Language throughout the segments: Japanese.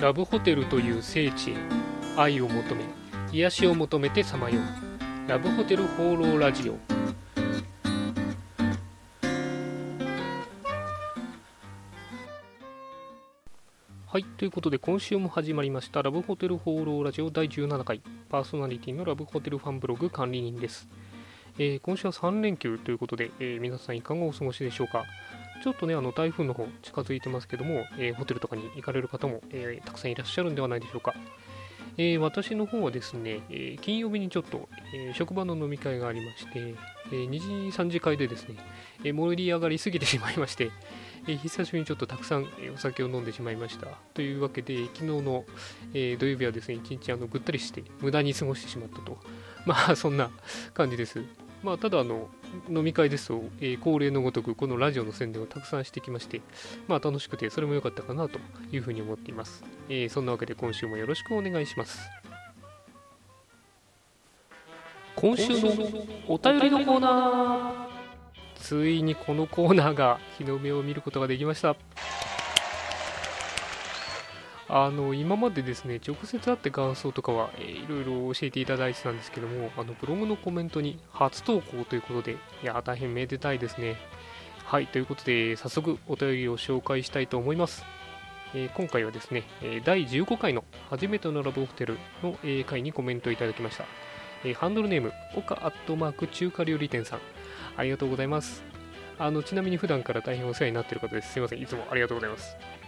ラブホテルという聖地へ愛を求め癒しを求めてさまよう。ラブホテル放浪ラジオ。はいということで今週も始まりましたラブホテル放浪ラジオ第17回。パーソナリティのラブホテルファンブログ管理人です、えー今週は3連休ということで、えー皆さんいかがお過ごしでしょうか？ちょっとね、あの台風の方近づいてますけども、えーホテルとかに行かれる方も、えーたくさんいらっしゃるんではないでしょうか。えー私の方はですね、え金曜日にちょっと、え職場の飲み会がありまして、え2時、3時会でですね、え盛り上がりすぎてしまいまして、え久しぶりにちょっとたくさんえお酒を飲んでしまいました。というわけで、昨日の、えー土曜日はですね、一日あのぐったりして、無駄に過ごしてしまったと。まあ、そんな感じです。まあ、ただあの、飲み会ですと、えー恒例のごとくこのラジオの宣伝をたくさんしてきまして、まあ楽しくてそれも良かったかなというふうに思っています。えーそんなわけで今週もよろしくお願いします。今週のお便りのコーナーついにこのコーナーが日の目を見ることができました。あの今までですね直接会って感想とかは、えーいろいろ教えていただいてたんですけどもあのブログのコメントに初投稿ということでいや大変めでたいですね。はいということで早速お便りを紹介したいと思います、えー今回はですね第15回の初めてのラブホテルの回にコメントいただきました、えハンドルネーム岡アットマーク中華料理店さん。ありがとうございます。あのちなみに普段から大変お世話になっている方です。すいません。いつもありがとうございます。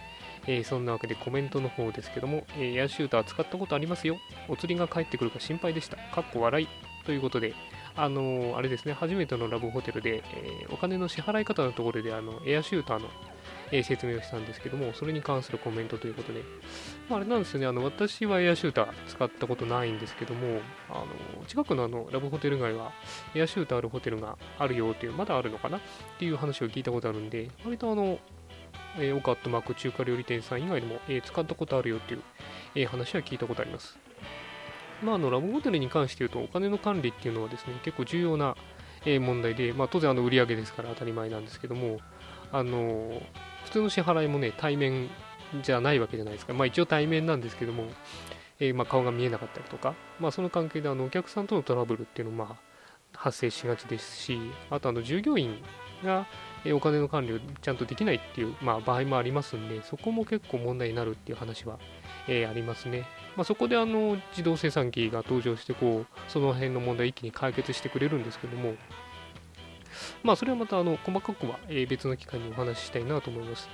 えーそんなわけでコメントの方ですけども、えーエアシューター使ったことありますよ。お釣りが返ってくるか心配でした。かっこ笑い。ということで、あのーあれですね、初めてのラブホテルで、えお金の支払い方のところで、あの、エアシューターの、え説明をしたんですけども、それに関するコメントということで、まあ、あれなんですよね、あの、私はエアシューター使ったことないんですけども、あの近くのあの、ラブホテル街は、エアシューターあるホテルがあるよっていう、まだあるのかなっていう話を聞いたことあるんで、割とあの、えー、オカットマーク中華料理店さん以外でも、えー使ったことあるよっていう、えー話は聞いたことあります。まあ、あのラブホテルに関して言うと、お金の管理っていうのはですね、結構重要な、え問題で、まあ、当然あの売り上げですから当たり前なんですけども、あの普通の支払いもね、対面じゃないわけじゃないですか。まあ、一応対面なんですけども、えまあ、顔が見えなかったりとか、まあ、その関係であのお客さんとのトラブルっていうのも、まあ、発生しがちですし、あとあの従業員が、お金の管理をちゃんとできないっていう、まあ、場合もありますんで、そこも結構問題になるっていう話は、えーありますね。まあ、そこであの自動生産機が登場してこう、その辺の問題を一気に解決してくれるんですけども、まあ、それはまたあの細かくは、え別の機会にお話ししたいなと思います。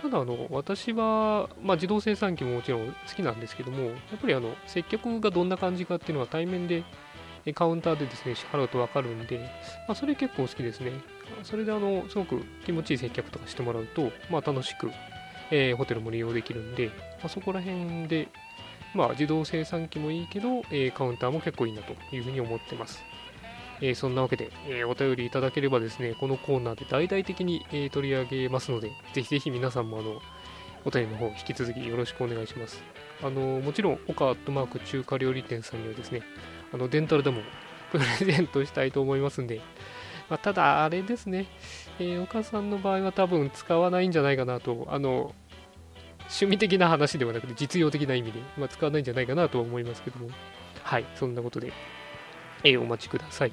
ただあの、私は、まあ、自動生産機ももちろん好きなんですけども、やっぱりあの接客がどんな感じかっていうのは対面でカウンターでですね支払うと分かるんで、まあ、それ結構好きですね。それであのすごく気持ちいい接客とかしてもらうと、まあ、楽しく、えーホテルも利用できるんで、まあ、そこら辺で、まあ、自動生産機もいいけど、えーカウンターも結構いいなというふうに思ってます。えーそんなわけで、えーお便りいただければですね、このコーナーで大々的に、えー取り上げますので、ぜひぜひ皆さんもあのお便りの方、引き続きよろしくお願いします。あのもちろん、岡アットマーク中華料理店さんにはですね、あのデンタルでもプレゼントしたいと思いますんで、まあ、ただ、あれですね、えー岡さんの場合は多分使わないんじゃないかなと、あの趣味的な話ではなくて実用的な意味で、まあ、使わないんじゃないかなとは思いますけども、はい、そんなことで、えーお待ちください。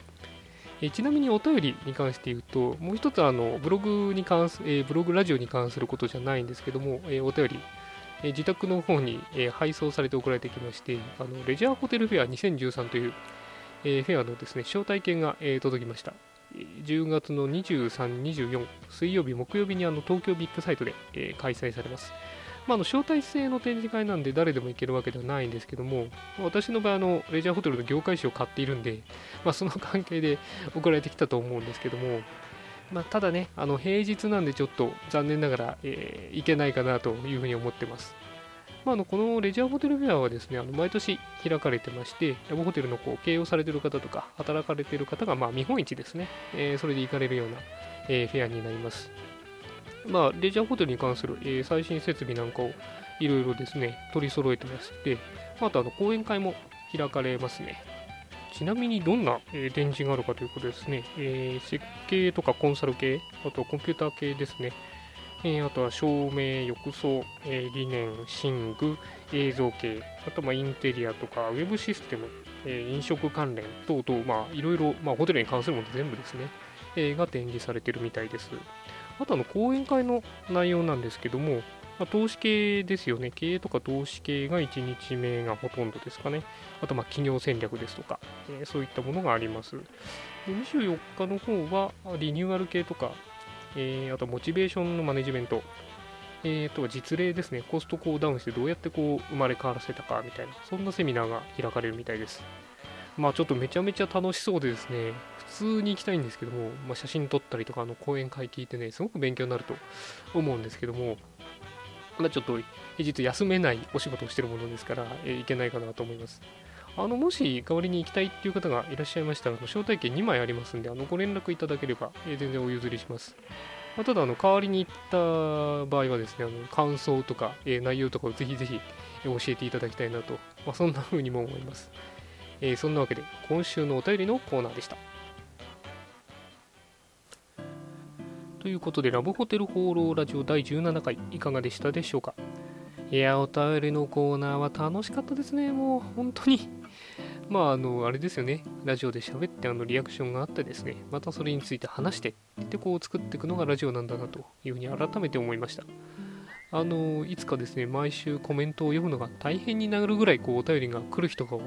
えーちなみにお便りに関して言うと、もう一つあのブログに関す、えーブログラジオに関することじゃないんですけども、えーお便り、え自宅の方に、えー配送されて送られてきまして、あのレジャーホテルフェア2013という、えフェアのですね招待券が、え届きました。10月の23、24、水曜日、木曜日にあの東京ビッグサイトで、え開催されます。まあ、あの招待制の展示会なんで誰でも行けるわけではないんですけども、私の場合あの、レジャーホテルの業界誌を買っているんで、まあ、その関係で送られてきたと思うんですけども、まあ、ただね、あの平日なんでちょっと残念ながら、えー行けないかなというふうに思ってます。まあ、あのこのレジャーホテルフェアはですね、あの毎年開かれてまして、ラブホテルのこう経営をされてる方とか、働かれてる方がまあ見本市ですね、えーそれで行かれるような、えーフェアになります。まあ、レジャーホテルに関する、えー最新設備なんかをいろいろですね、取り揃えてまして、あとあの講演会も開かれますね。ちなみにどんな、えー展示があるかということですね、えー設計とかコンサル系、あとはコンピューター系ですね。えー、あとは照明、浴槽、えー、理念、寝具、映像系、あとまインテリアとかウェブシステム、え、飲食関連等々、まあ、いろいろ、まあ、ホテルに関するもの全部ですね、え、が展示されてるみたいです。あとあの講演会の内容なんですけども、まあ、投資系ですよね。経営とか投資系が1日目がほとんどですかね。あとま企業戦略ですとか、えー、そういったものがあります。で24日の方はリニューアル系とか、えー、あとモチベーションのマネジメント、えー、と実例ですね、コストコをダウンしてどうやってこう生まれ変わらせたかみたいな、そんなセミナーが開かれるみたいです。まあちょっとめちゃめちゃ楽しそうでですね、普通に行きたいんですけども、まあ、写真撮ったりとか、あの講演会聞いてね、すごく勉強になると思うんですけども、まあ、ちょっと平日休めないお仕事をしてるものですから、えー、いけないかなと思います。あの、もし代わりに行きたいっていう方がいらっしゃいましたら、招待券2枚ありますんで、あの、ご連絡いただければ、えー、全然お譲りします。まあ、ただ、あの、代わりに行った場合はですね、あの、感想とか、えー、内容とかをぜひぜひ教えていただきたいなと、まあ、そんな風にも思います。えー、そんなわけで、今週のお便りのコーナーでした。ということで、ラブホテル放浪ラジオ第17回、いかがでしたでしょうか？いや、お便りのコーナーは楽しかったですね、もう、本当に。まあ、あの、あれですよね。ラジオで喋って、あの、リアクションがあってですね、またそれについて話して、で、こう作っていくのがラジオなんだなというふうに改めて思いました。あの、いつかですね、毎週コメントを読むのが大変になるぐらい、こう、お便りが来る人が、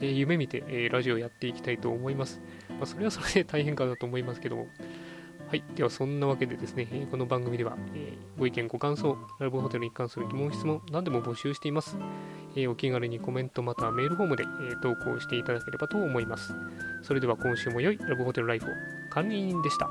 えー、夢見て、えー、ラジオやっていきたいと思います。まあ、それはそれで大変かなと思いますけども、はい。では、そんなわけでですね、えこの番組では、えー、ご意見、ご感想、ラブホテルに関する疑問、質問、何でも募集しています。えー、お気軽にコメントまたはメールフォームで、え、投稿していただければと思います。それでは今週も良いラブホテルライフを管理人でした。